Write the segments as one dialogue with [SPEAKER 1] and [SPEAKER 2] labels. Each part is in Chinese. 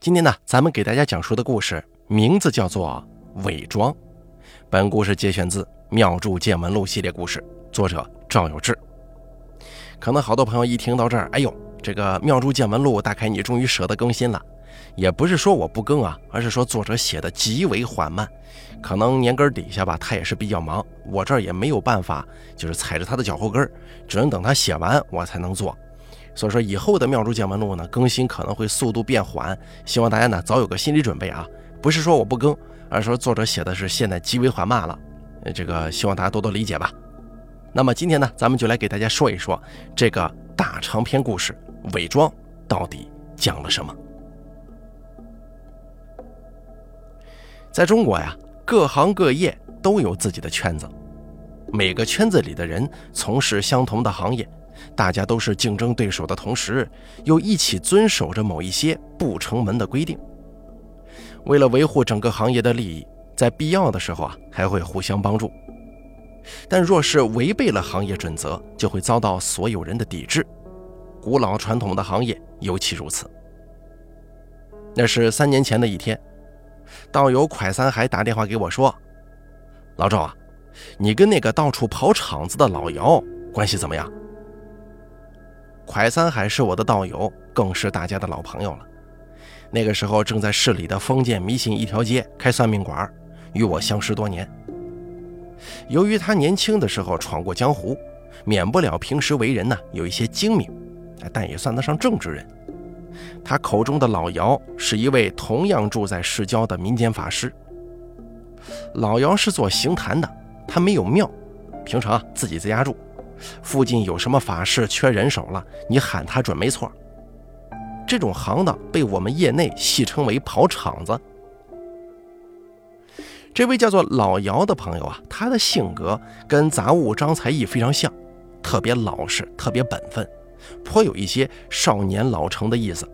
[SPEAKER 1] 今天呢，咱们给大家讲述的故事名字叫做《伪装》。本故事节选自《妙著见闻录》系列故事，作者赵有志。可能好多朋友一听到这儿，哎呦，这个《妙著见闻录》大概你终于舍得更新了。也不是说我不更啊，而是说作者写的极为缓慢，可能年根底下吧，他也是比较忙，我这儿也没有办法，就是踩着他的脚后跟只能等他写完我才能做。所以说以后的妙珠见闻录呢，更新可能会速度变缓，希望大家呢早有个心理准备啊。不是说我不更，而是说作者写的是现在极为缓慢了，这个希望大家多多理解吧。那么今天呢，咱们就来给大家说一说这个大长篇故事《伪装》到底讲了什么。在中国呀，各行各业都有自己的圈子，每个圈子里的人从事相同的行业。大家都是竞争对手的同时，又一起遵守着某一些不成文的规定。为了维护整个行业的利益，在必要的时候啊，还会互相帮助。但若是违背了行业准则，就会遭到所有人的抵制。古老传统的行业尤其如此。那是三年前的一天，道友蒯三海打电话给我说：“老赵啊，你跟那个到处跑场子的老姚关系怎么样？”蒯三海是我的道友，更是大家的老朋友了。那个时候正在市里的封建迷信一条街开算命馆，与我相识多年。由于他年轻的时候闯过江湖，免不了平时为人呢有一些精明，但也算得上正直人。他口中的老姚是一位同样住在市郊的民间法师。老姚是做行坛的，他没有庙，平常自己在家住。附近有什么法事缺人手了，你喊他准没错。这种行当被我们业内戏称为跑场子。这位叫做老姚的朋友啊，他的性格跟杂物张才艺非常像，特别老实，特别本分，颇有一些少年老成的意思。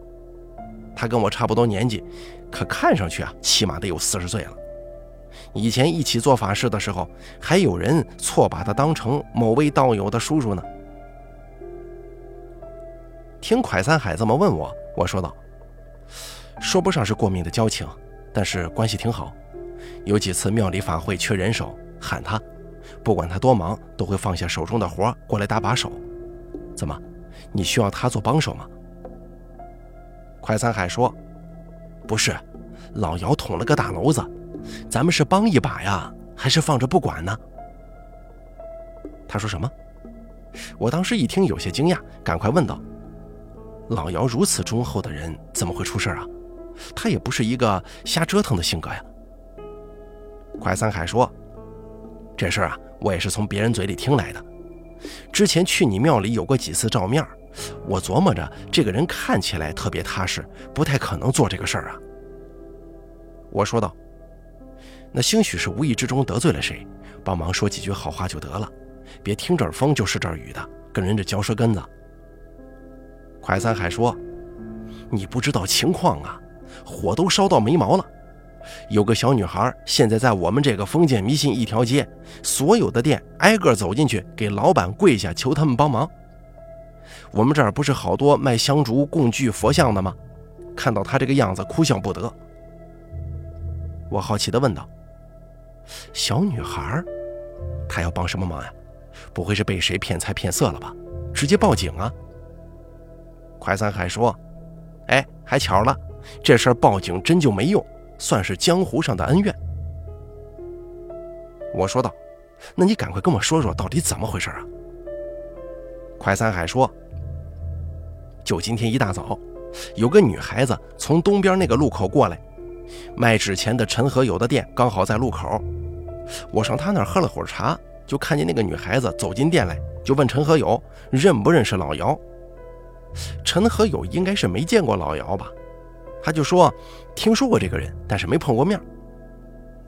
[SPEAKER 1] 他跟我差不多年纪，可看上去啊，起码得有四十岁了。以前一起做法事的时候，还有人错把他当成某位道友的叔叔呢。听蒯三海这么问我，我说道：“说不上是过命的交情，但是关系挺好。有几次庙里法会缺人手，喊他，不管他多忙，都会放下手中的活过来搭把手。怎么，你需要他做帮手吗？”蒯三海说：“不是，老姚捅了个大娄子。”咱们是帮一把呀，还是放着不管呢？他说什么？我当时一听有些惊讶，赶快问道：“老姚如此忠厚的人，怎么会出事啊？他也不是一个瞎折腾的性格呀。”快三海说：“这事儿啊，我也是从别人嘴里听来的。之前去你庙里有过几次照面，我琢磨着这个人看起来特别踏实，不太可能做这个事儿啊。”我说道。那兴许是无意之中得罪了谁，帮忙说几句好话就得了，别听这儿风就是这儿雨的，跟人这嚼舌根子。快三海说：“你不知道情况啊，火都烧到眉毛了。有个小女孩现在在我们这个封建迷信一条街，所有的店挨个走进去给老板跪下求他们帮忙。我们这儿不是好多卖香烛供具佛像的吗？看到她这个样子，哭笑不得。”我好奇地问道。小女孩，她要帮什么忙呀？不会是被谁骗财骗色了吧？直接报警啊！快三海说：“哎，还巧了，这事儿报警真就没用，算是江湖上的恩怨。”我说道：“那你赶快跟我说说，到底怎么回事啊？”快三海说：“就今天一大早，有个女孩子从东边那个路口过来。”卖纸钱的陈和友的店刚好在路口，我上他那儿喝了会儿茶，就看见那个女孩子走进店来，就问陈和友认不认识老姚。陈和友应该是没见过老姚吧，他就说听说过这个人，但是没碰过面。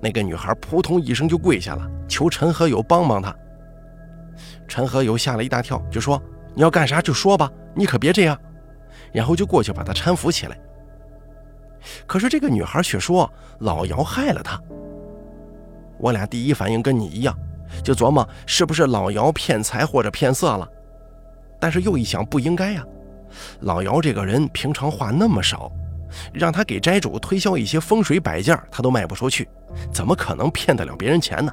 [SPEAKER 1] 那个女孩扑通一声就跪下了，求陈和友帮帮她。陈和友吓了一大跳，就说你要干啥就说吧，你可别这样，然后就过去把她搀扶起来。可是这个女孩却说老姚害了她。我俩第一反应跟你一样，就琢磨是不是老姚骗财或者骗色了。但是又一想，不应该呀。老姚这个人平常话那么少，让他给斋主推销一些风水摆件，他都卖不出去，怎么可能骗得了别人钱呢？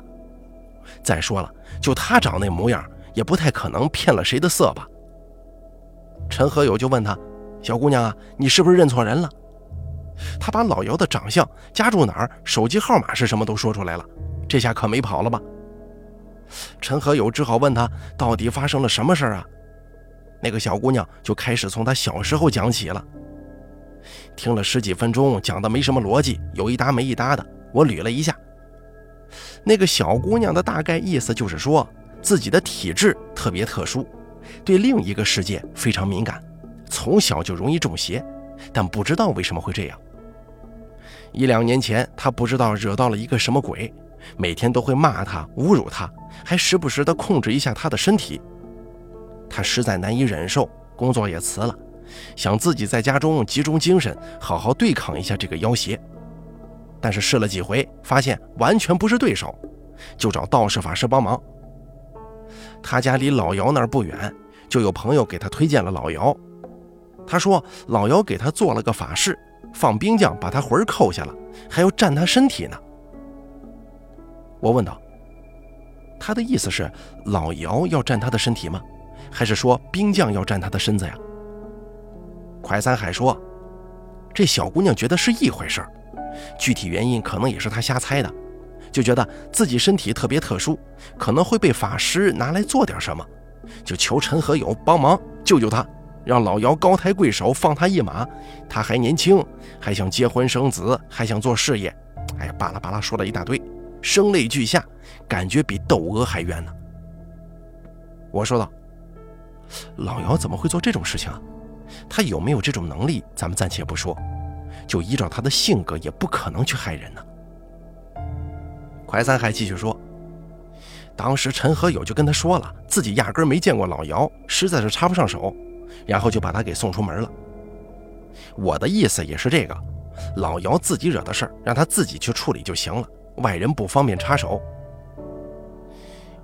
[SPEAKER 1] 再说了，就他长那模样，也不太可能骗了谁的色吧？陈和友就问他：“小姑娘啊，你是不是认错人了？”他把老姚的长相、家住哪儿、手机号码是什么都说出来了，这下可没跑了吧？陈和友只好问他到底发生了什么事儿啊？那个小姑娘就开始从她小时候讲起了。听了十几分钟，讲的没什么逻辑，有一搭没一搭的。我捋了一下，那个小姑娘的大概意思就是说自己的体质特别特殊，对另一个世界非常敏感，从小就容易中邪，但不知道为什么会这样。一两年前，他不知道惹到了一个什么鬼，每天都会骂他、侮辱他，还时不时的控制一下他的身体。他实在难以忍受，工作也辞了。想自己在家中集中精神，好好对抗一下这个妖邪，但是试了几回，发现完全不是对手，就找道士法师帮忙。他家离老姚那儿不远，就有朋友给他推荐了老姚。他说老姚给他做了个法事，放冰将把他魂儿扣下了，还要占他身体呢。我问道：“他的意思是老姚要占他的身体吗？还是说冰将要占他的身子呀？”快三海说：“这小姑娘觉得是一回事儿，具体原因可能也是她瞎猜的，就觉得自己身体特别特殊，可能会被法师拿来做点什么，就求陈和友帮忙救救她，让老姚高抬贵手放他一马。他还年轻，还想结婚生子，还想做事业。哎呀，巴拉巴拉说了一大堆，声泪俱下，感觉比窦娥还冤呢。”我说道：“老姚怎么会做这种事情啊？”他有没有这种能力，咱们暂且不说，就依照他的性格，也不可能去害人呢。快三海继续说，当时陈和友就跟他说了，自己压根没见过老姚，实在是插不上手，然后就把他给送出门了。我的意思也是这个，老姚自己惹的事儿，让他自己去处理就行了，外人不方便插手。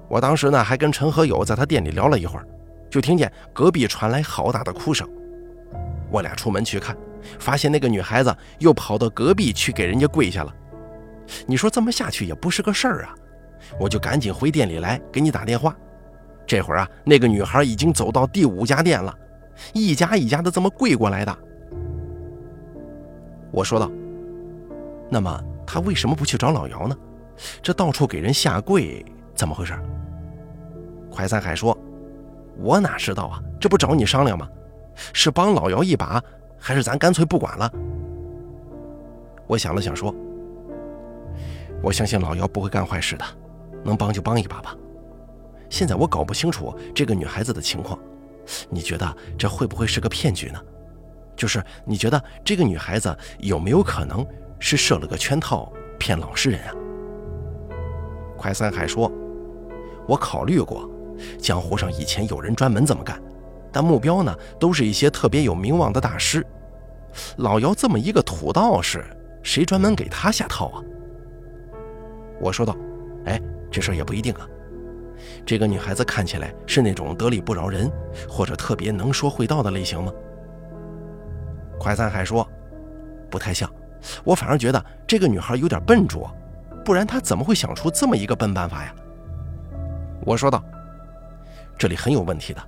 [SPEAKER 1] 我当时呢，还跟陈和友在他店里聊了一会儿，就听见隔壁传来好大的哭声。我俩出门去看，发现那个女孩子又跑到隔壁去给人家跪下了。你说这么下去也不是个事儿啊！我就赶紧回店里来给你打电话。这会儿啊，那个女孩已经走到第五家店了，一家一家的这么跪过来的。我说道：“那么他为什么不去找老姚呢？这到处给人下跪，怎么回事？”快三海说：“我哪知道啊？这不找你商量吗？”是帮老姚一把，还是咱干脆不管了？我想了想说：“我相信老姚不会干坏事的，能帮就帮一把吧。现在我搞不清楚这个女孩子的情况，你觉得这会不会是个骗局呢？就是你觉得这个女孩子有没有可能是设了个圈套骗老实人啊？”快三海说：“我考虑过，江湖上以前有人专门这么干。”但目标呢，都是一些特别有名望的大师。老姚这么一个土道士，谁专门给他下套啊？我说道：“哎，这事也不一定啊。这个女孩子看起来是那种得理不饶人，或者特别能说会道的类型吗？”快三海说：“不太像，我反而觉得这个女孩有点笨拙，不然她怎么会想出这么一个笨办法呀？”我说道：“这里很有问题的。”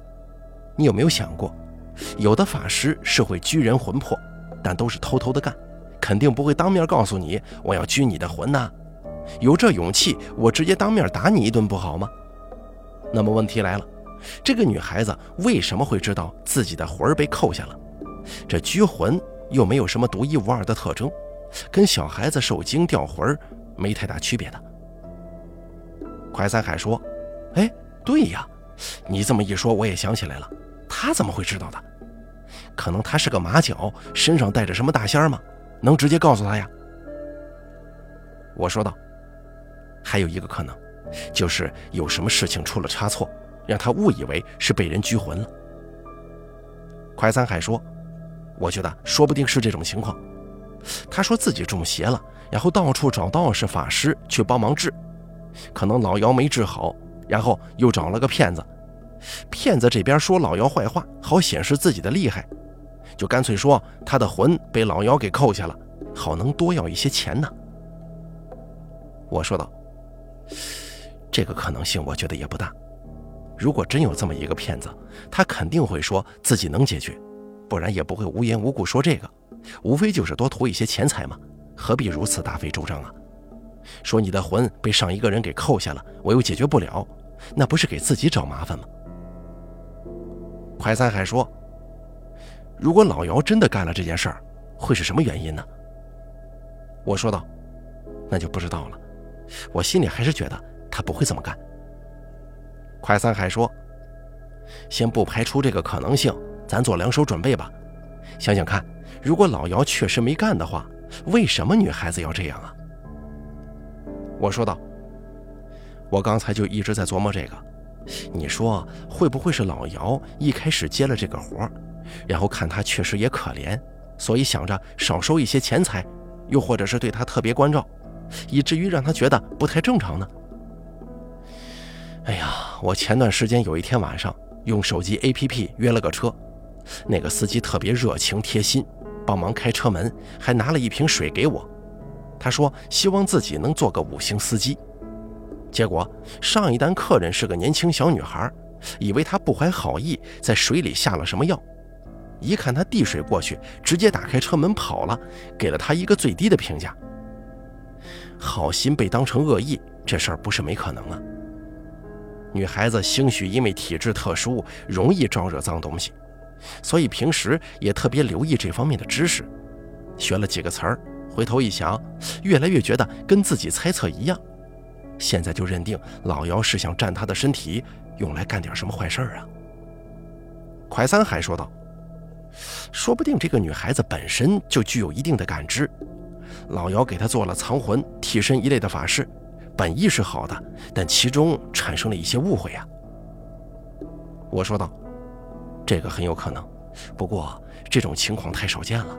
[SPEAKER 1] 你有没有想过，有的法师是会拘人魂魄，但都是偷偷的干，肯定不会当面告诉你我要拘你的魂呐。有这勇气，我直接当面打你一顿不好吗？那么问题来了，这个女孩子为什么会知道自己的魂被扣下了？这拘魂又没有什么独一无二的特征，跟小孩子受惊掉魂没太大区别的。快三海说：“哎，对呀，你这么一说，我也想起来了。”他怎么会知道的？可能他是个马脚，身上带着什么大仙吗？能直接告诉他呀？我说道。还有一个可能，就是有什么事情出了差错，让他误以为是被人拘魂了。快三海说：“我觉得说不定是这种情况。他说自己中邪了，然后到处找道士法师去帮忙治，可能老姚没治好，然后又找了个骗子。”骗子这边说老姚坏话，好显示自己的厉害，就干脆说他的魂被老姚给扣下了，好能多要一些钱呢。我说道：“这个可能性我觉得也不大。如果真有这么一个骗子，他肯定会说自己能解决，不然也不会无缘无故说这个，无非就是多图一些钱财嘛，何必如此大费周章啊？说你的魂被上一个人给扣下了，我又解决不了，那不是给自己找麻烦吗？”快三海说：“如果老姚真的干了这件事儿，会是什么原因呢？”我说道：“那就不知道了。”我心里还是觉得他不会这么干。快三海说：“先不排除这个可能性，咱做两手准备吧。想想看，如果老姚确实没干的话，为什么女孩子要这样啊？”我说道：“我刚才就一直在琢磨这个。你说会不会是老姚一开始接了这个活然后看他确实也可怜，所以想着少收一些钱财，又或者是对他特别关照？”以至于让他觉得不太正常呢。我前段时间有一天晚上用手机 APP 约了个车，那个司机特别热情贴心，帮忙开车门，还拿了一瓶水给我。他说希望自己能做个五星司机。结果上一单客人是个年轻小女孩，以为他不怀好意，在水里下了什么药。一看他递水过去，直接打开车门跑了，给了他一个最低的评价。好心被当成恶意，这事儿不是没可能啊。女孩子兴许因为体质特殊，容易招惹脏东西，所以平时也特别留意这方面的知识，学了几个词儿。回头一想，越来越觉得跟自己猜测一样，现在就认定老姚是想占她的身体，用来干点什么坏事儿啊。快三还说道：“说不定这个女孩子本身就具有一定的感知。”老姚给她做了藏魂、替身一类的法事，本意是好的，但其中产生了一些误会啊。我说道：“这个很有可能，不过这种情况太少见了。”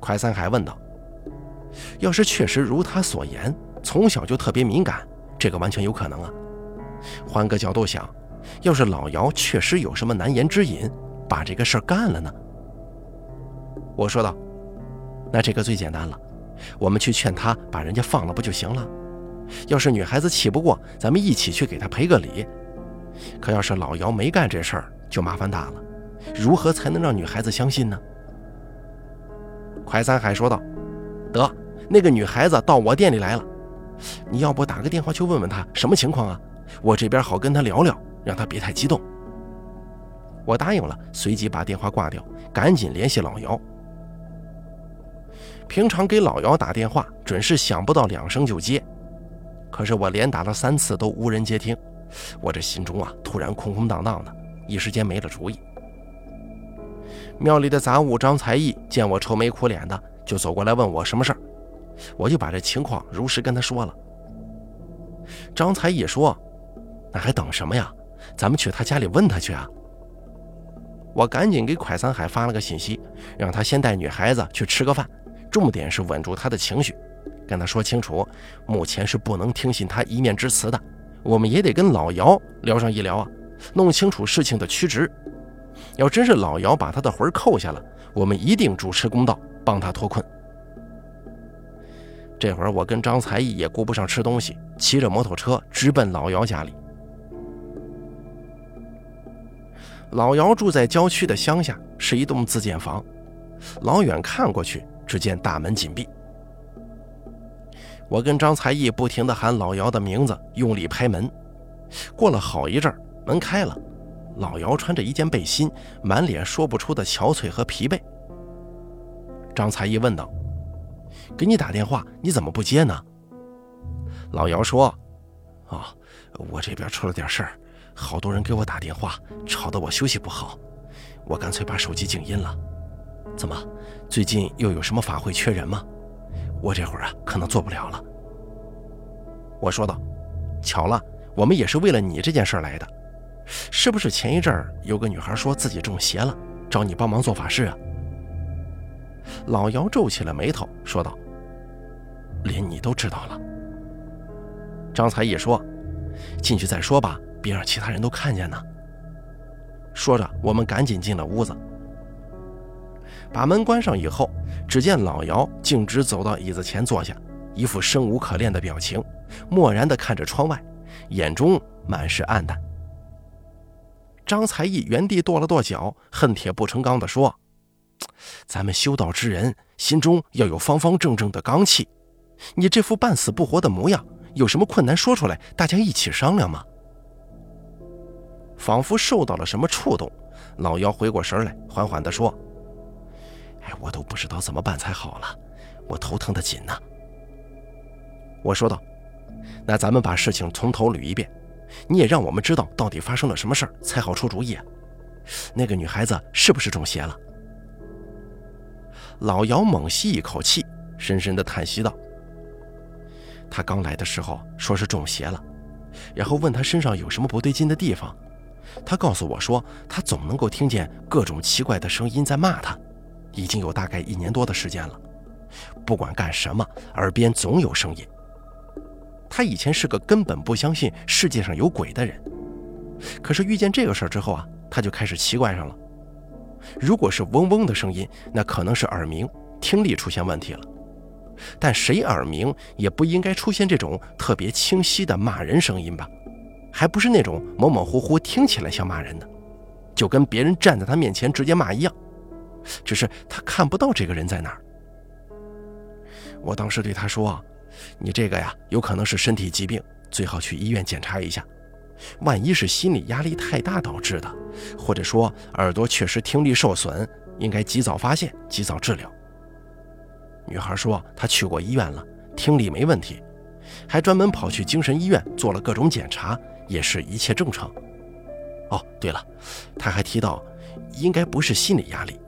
[SPEAKER 1] 快三海问道：“要是确实如他所言，从小就特别敏感，这个完全有可能啊。换个角度想，要是老姚确实有什么难言之隐，把这个事儿干了呢？”我说道。那这个最简单了，我们去劝他把人家放了不就行了？要是女孩子气不过，咱们一起去给她赔个礼。可要是老姚没干这事儿，就麻烦大了。如何才能让女孩子相信呢？快三海说道：“得，那个女孩子到我店里来了，你要不打个电话去问问她什么情况啊？我这边好跟她聊聊，让她别太激动。”我答应了，随即把电话挂掉，赶紧联系老姚。平常给老姚打电话，准是响不到两声就接，可是我连打了三次都无人接听，我这心中啊突然空空荡荡的，一时间没了主意。庙里的杂物张才艺见我愁眉苦脸的，就走过来问我什么事儿，我就把这情况如实跟他说了。张才艺说：“那还等什么呀？咱们去他家里问他去啊！”我赶紧给蒯三海发了个信息，让他先带女孩子去吃个饭。重点是稳住他的情绪，跟他说清楚，目前是不能听信他一面之词的。我们也得跟老姚聊上一聊啊，弄清楚事情的曲直。要真是老姚把他的魂扣下了，我们一定主持公道，帮他脱困。这会儿我跟张才艺也顾不上吃东西，骑着摩托车直奔老姚家里。老姚住在郊区的乡下，是一栋自建房，老远看过去。只见大门紧闭，我跟张才艺不停地喊老姚的名字，用力拍门。过了好一阵门开了，老姚穿着一件背心，满脸说不出的憔悴和疲惫。张才艺问道：“给你打电话，你怎么不接呢？”老姚说：“啊，我这边出了点事儿，好多人给我打电话，吵得我休息不好，我干脆把手机静音了。”怎么，最近又有什么法会缺人吗？我这会儿啊，可能做不了了。我说道：“巧了，我们也是为了你这件事来的，是不是前一阵儿有个女孩说自己中邪了，找你帮忙做法事啊？”老姚皱起了眉头，说道：“连你都知道了。”张才艺说：“进去再说吧，别让其他人都看见呢。”说着，我们赶紧进了屋子。把门关上以后，只见老姚径直走到椅子前坐下，一副生无可恋的表情，漠然地看着窗外，眼中满是黯淡。张才艺原地跺了跺脚，恨铁不成钢地说：“咱们修道之人，心中要有方方正正的刚气。你这副半死不活的模样，有什么困难说出来，大家一起商量嘛。”仿佛受到了什么触动，老姚回过神来，缓缓地说：“我都不知道怎么办才好了，我头疼的紧呢。”我说道：“那咱们把事情从头捋一遍。”你也让我们知道到底发生了什么事儿，才好出主意。那个女孩子是不是中邪了？老姚猛吸一口气，深深的叹息道：“她刚来的时候说是中邪了，然后问她身上有什么不对劲的地方，她告诉我说，她总能够听见各种奇怪的声音在骂她，已经有大概一年多的时间了，不管干什么，耳边总有声音。”他以前是个根本不相信世界上有鬼的人，可是遇见这个事儿之后啊，他就开始奇怪上了。如果是嗡嗡的声音，那可能是耳鸣，听力出现问题了。但谁耳鸣也不应该出现这种特别清晰的骂人声音吧？还不是那种模模糊糊听起来像骂人的，就跟别人站在他面前直接骂一样，只是他看不到这个人在哪儿。我当时对他说。你这个呀，有可能是身体疾病，最好去医院检查一下。万一是心理压力太大导致的，或者说耳朵确实听力受损，应该及早发现，及早治疗。女孩说她去过医院了，听力没问题，还专门跑去精神医院做了各种检查，也是一切正常。哦，对了，她还提到，应该不是心理压力，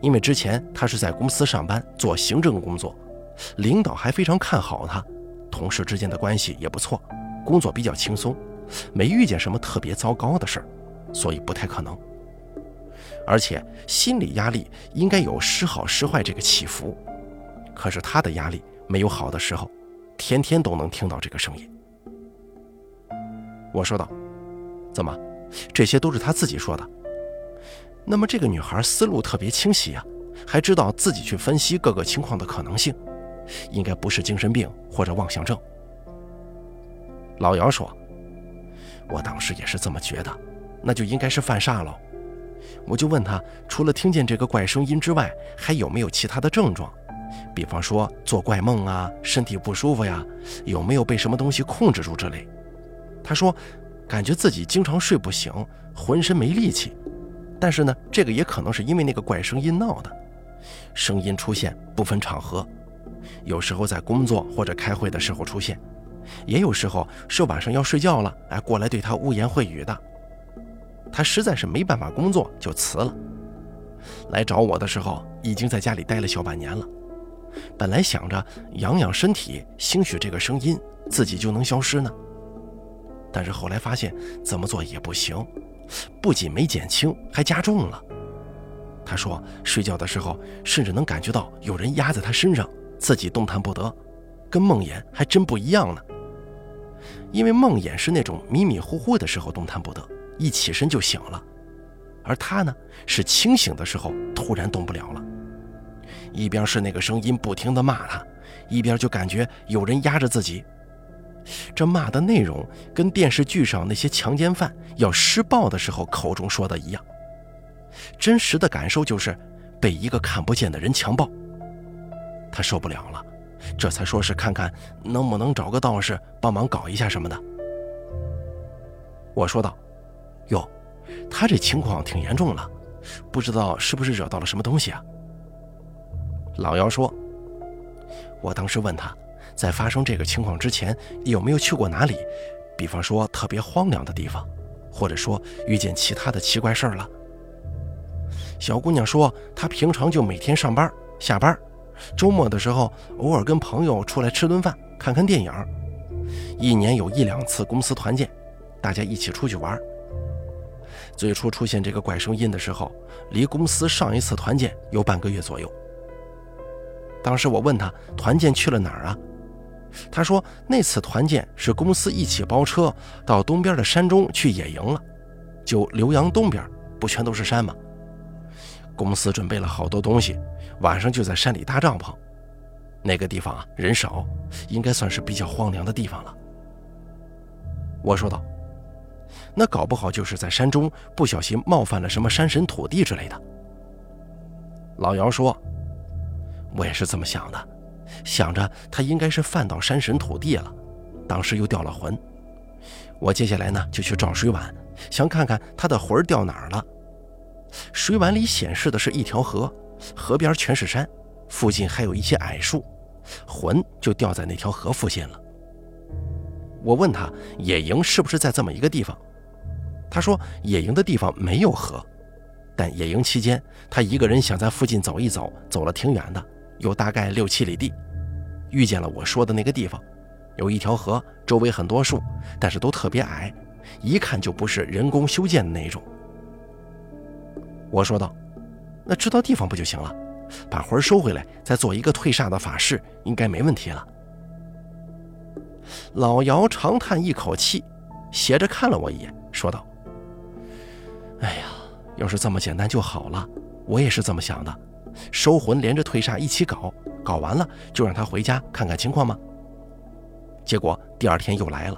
[SPEAKER 1] 因为之前他是在公司上班做行政工作。领导还非常看好他，同事之间的关系也不错，工作比较轻松，没遇见什么特别糟糕的事儿，所以不太可能。而且心理压力应该有时好时坏这个起伏，可是他的压力没有好的时候，天天都能听到这个声音。我说道：“怎么，这些都是他自己说的？那么这个女孩思路特别清晰呀，还知道自己去分析各个情况的可能性。”应该不是精神病或者妄想症。老姚说：“我当时也是这么觉得，那就应该是犯煞喽。”我就问他，除了听见这个怪声音之外，还有没有其他的症状？比方说做怪梦啊，身体不舒服呀，有没有被什么东西控制住之类？他说，感觉自己经常睡不醒，浑身没力气。但是呢，这个也可能是因为那个怪声音闹的。声音出现不分场合。有时候在工作或者开会的时候出现，也有时候是晚上要睡觉了，哎，过来对他污言秽语的。他实在是没办法工作，就辞了。来找我的时候，已经在家里待了小半年了。本来想着养养身体，兴许这个声音自己就能消失呢。但是后来发现怎么做也不行，不仅没减轻，还加重了。他说睡觉的时候甚至能感觉到有人压在他身上。自己动弹不得，跟梦魇还真不一样呢。因为梦魇是那种迷迷糊糊的时候动弹不得，一起身就醒了，而他呢是清醒的时候突然动不了了。一边是那个声音不停地骂他，一边就感觉有人压着自己。这骂的内容跟电视剧上那些强奸犯要施暴的时候口中说的一样，真实的感受就是被一个看不见的人强暴。他受不了了，这才说是看看能不能找个道士帮忙搞一下什么的。我说道：“哟，他这情况挺严重了，不知道是不是惹到了什么东西啊？”老姚说：“我当时问他，在发生这个情况之前有没有去过哪里，比方说特别荒凉的地方，或者说遇见其他的奇怪事儿了。”小姑娘说：“她平常就每天上班下班。”周末的时候，偶尔跟朋友出来吃顿饭，看看电影。一年有一两次公司团建，大家一起出去玩。最初出现这个怪声音的时候，离公司上一次团建有半个月左右。当时我问他团建去了哪儿啊？他说那次团建是公司一起包车到东边的山中去野营了，就浏阳东边，不全都是山吗？公司准备了好多东西，晚上就在山里搭帐篷。那个地方啊，人少，应该算是比较荒凉的地方了。我说道：“那搞不好就是在山中不小心冒犯了什么山神土地之类的。”老姚说：“我也是这么想的，想着他应该是犯到山神土地了，当时又掉了魂。我接下来呢就去找水碗，想看看他的魂掉哪儿了。水碗里显示的是一条河，河边全是山。”附近还有一些矮树，魂就掉在那条河附近了。我问他野营是不是在这么一个地方，他说野营的地方没有河，但野营期间他一个人想在附近走一走，走了挺远的，有大概六七里地，遇见了我说的那个地方，有一条河，周围很多树，但是都特别矮，一看就不是人工修建的那种。我说道：“那知道地方不就行了？”把魂收回来，再做一个退煞的法事，应该没问题了。老姚长叹一口气，斜着看了我一眼，说道：“哎呀，要是这么简单就好了。我也是这么想的，收魂连着退煞一起搞，搞完了就让他回家看看情况吗？”结果第二天又来了，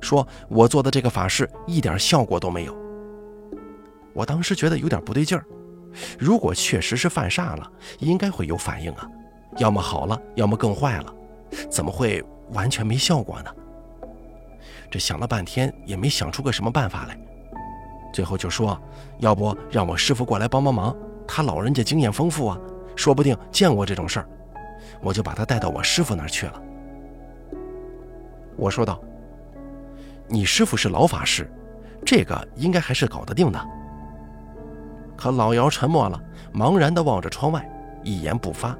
[SPEAKER 1] 说我做的这个法事一点效果都没有。我当时觉得有点不对劲儿。如果确实是犯煞了，应该会有反应啊，要么好了，要么更坏了，怎么会完全没效果呢？这想了半天也没想出个什么办法来，最后就说，要不让我师傅过来帮帮忙，他老人家经验丰富啊，说不定见过这种事儿，我就把他带到我师傅那儿去了。我说道：“你师傅是老法师，这个应该还是搞得定的。”可老姚沉默了，茫然地望着窗外，一言不发。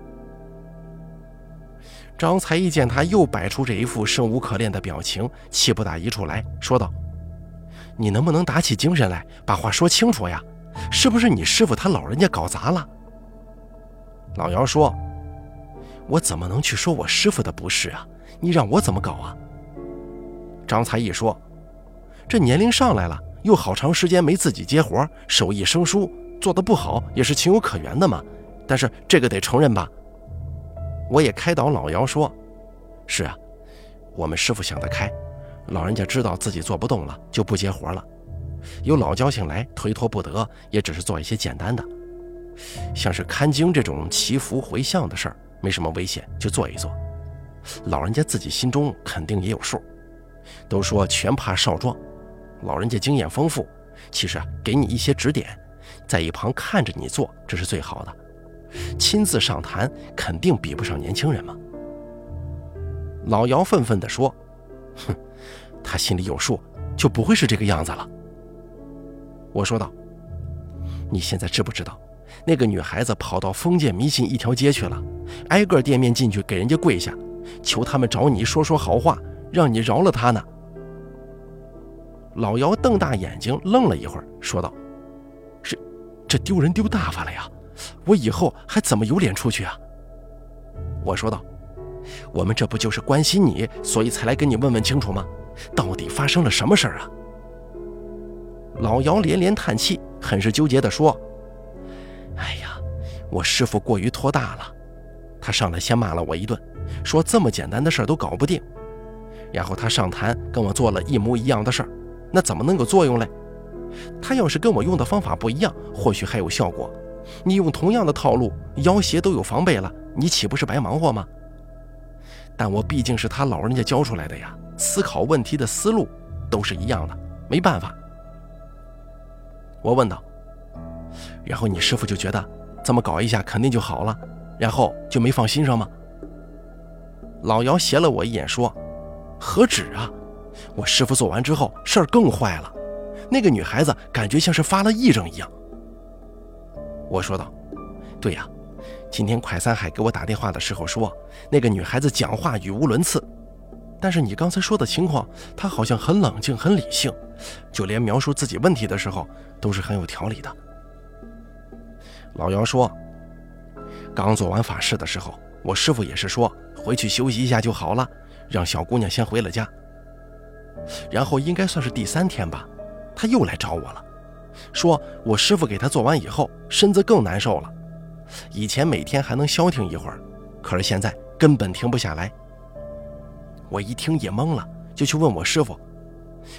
[SPEAKER 1] 张才一见他又摆出这一副生无可恋的表情，气不打一处来说道：“你能不能打起精神来，把话说清楚呀？是不是你师傅他老人家搞砸了？”老姚说：“我怎么能去说我师傅的不是啊？你让我怎么搞啊？”张才一说：“这年龄上来了，又好长时间没自己接活，手艺生疏。”做的不好也是情有可原的嘛，但是这个得承认吧。我也开导老姚说：“是啊，我们师傅想得开，老人家知道自己做不动了，就不接活了。有老交情来推脱不得，也只是做一些简单的，像是看经这种祈福回向的事儿，没什么危险，就做一做。老人家自己心中肯定也有数。都说全怕少壮，老人家经验丰富，其实啊，给你一些指点。”在一旁看着你做，这是最好的。亲自上坛，肯定比不上年轻人嘛。老姚愤愤地说：“哼，他心里有数，就不会是这个样子了。”我说道：“你现在知不知道，那个女孩子跑到封建迷信一条街去了，挨个店面进去给人家跪下，求他们找你说说好话，让你饶了她呢？”老姚瞪大眼睛愣了一会儿，说道。这这丢人丢大发了呀！我以后还怎么有脸出去啊？我说道：“我们这不就是关心你，所以才来跟你问问清楚吗？到底发生了什么事儿啊？”老姚连连叹气，很是纠结地说：“哎呀，我师傅过于托大了，他上来先骂了我一顿，说这么简单的事儿都搞不定。然后他上坛跟我做了一模一样的事儿，那怎么能有作用嘞？”他要是跟我用的方法不一样，或许还有效果。你用同样的套路，妖邪都有防备了，你岂不是白忙活吗？但我毕竟是他老人家教出来的呀，思考问题的思路都是一样的，没办法。我问道：“然后你师傅就觉得这么搞一下肯定就好了，然后就没放心上吗？”老姚斜了我一眼说：“何止啊！我师傅做完之后，事儿更坏了。”那个女孩子感觉像是发了癔症一样。我说道：“对呀，今天快三海给我打电话的时候说，那个女孩子讲话语无伦次，但是你刚才说的情况，他好像很冷静、很理性，就连描述自己问题的时候都是很有条理的。”老姚说：“刚做完法事的时候，我师傅也是说回去休息一下就好了，让小姑娘先回了家。然后应该算是第三天吧。”他又来找我了，说我师傅给他做完以后，身子更难受了。以前每天还能消停一会儿，可是现在根本停不下来。我一听也懵了，就去问我师傅。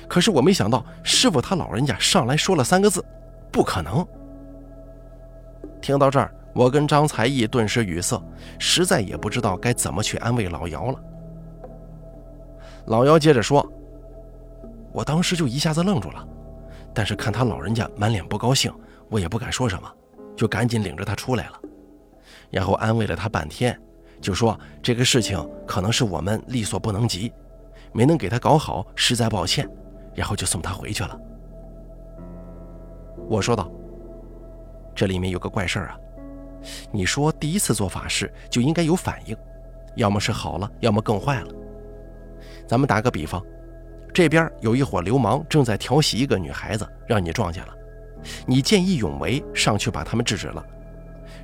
[SPEAKER 1] 可是我没想到，师傅他老人家上来说了三个字：“不可能。”听到这儿，我跟张才义顿时语塞，实在也不知道该怎么去安慰老姚了。老姚接着说：“我当时就一下子愣住了，但是看他老人家满脸不高兴，我也不敢说什么，就赶紧领着他出来了，然后安慰了他半天，就说这个事情可能是我们力所不能及。”没能给他搞好，实在抱歉，然后就送他回去了。我说道：“这里面有个怪事儿啊，你说第一次做法事就应该有反应，要么是好了，要么更坏了。咱们打个比方，这边有一伙流氓正在调戏一个女孩子，让你撞见了，你见义勇为上去把他们制止了，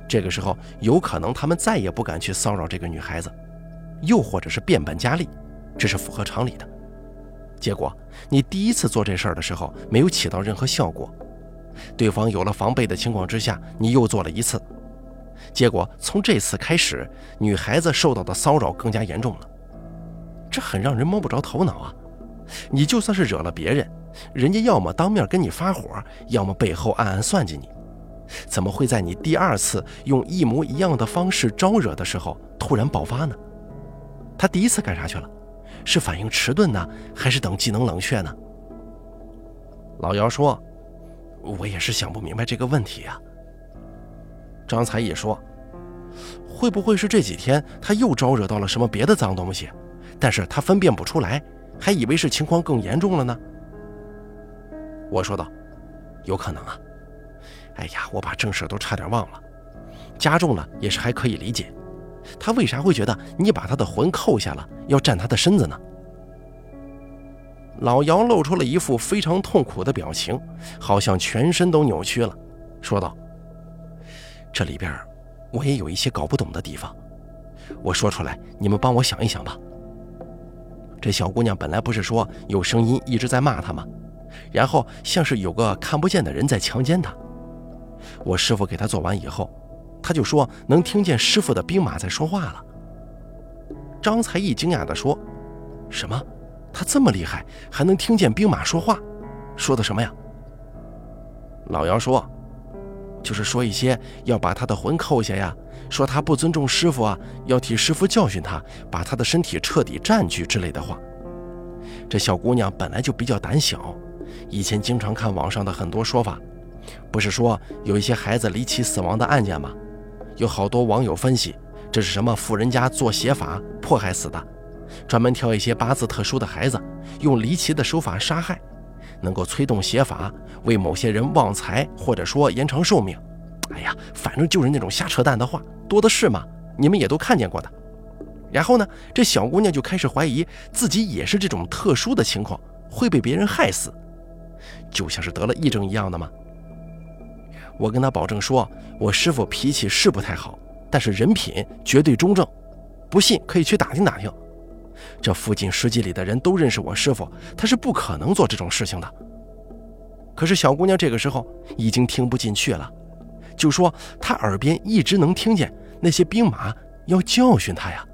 [SPEAKER 1] 这个时候有可能他们再也不敢去骚扰这个女孩子，又或者是变本加厉。”这是符合常理的，结果你第一次做这事儿的时候没有起到任何效果，对方有了防备的情况之下，你又做了一次，结果从这次开始，女孩子受到的骚扰更加严重了，这很让人摸不着头脑啊！你就算是惹了别人，人家要么当面跟你发火，要么背后暗暗算计你，怎么会在你第二次用一模一样的方式招惹的时候突然爆发呢？他第一次干啥去了？是反应迟钝呢，还是等技能冷却呢？老姚说：“我也是想不明白这个问题啊。”张才也说：“会不会是这几天他又招惹到了什么别的脏东西？但是他分辨不出来，还以为是情况更严重了呢？”我说道：“有可能啊。哎呀，我把正事都差点忘了。加重了也是还可以理解。”他为啥会觉得你把他的魂扣下了，要占他的身子呢？老姚露出了一副非常痛苦的表情，好像全身都扭曲了，说道：“这里边我也有一些搞不懂的地方，我说出来，你们帮我想一想吧。这小姑娘本来不是说有声音一直在骂她吗？然后像是有个看不见的人在强奸她。我师傅给他做完以后。”他就说能听见师傅的兵马在说话了。张才义惊讶地说：“什么？他这么厉害，还能听见兵马说话？说的什么呀？”老姚说：“就是说一些要把他的魂扣下呀，说他不尊重师傅啊，要替师傅教训他，把他的身体彻底占据之类的话。”这小姑娘本来就比较胆小，以前经常看网上的很多说法，不是说有一些孩子离奇死亡的案件吗？有好多网友分析，这是什么富人家做邪法迫害死的，专门挑一些八字特殊的孩子，用离奇的手法杀害，能够催动邪法，为某些人旺财或者说延长寿命。哎呀，反正就是那种瞎扯淡的话多的是嘛，你们也都看见过的。然后呢，这小姑娘就开始怀疑自己也是这种特殊的情况，会被别人害死，就像是得了癔症一样的吗？我跟他保证说，我师傅脾气是不太好，但是人品绝对中正。不信可以去打听打听。这附近十几里的人都认识我师傅，他是不可能做这种事情的。可是小姑娘这个时候已经听不进去了，就说她耳边一直能听见那些兵马要教训她呀。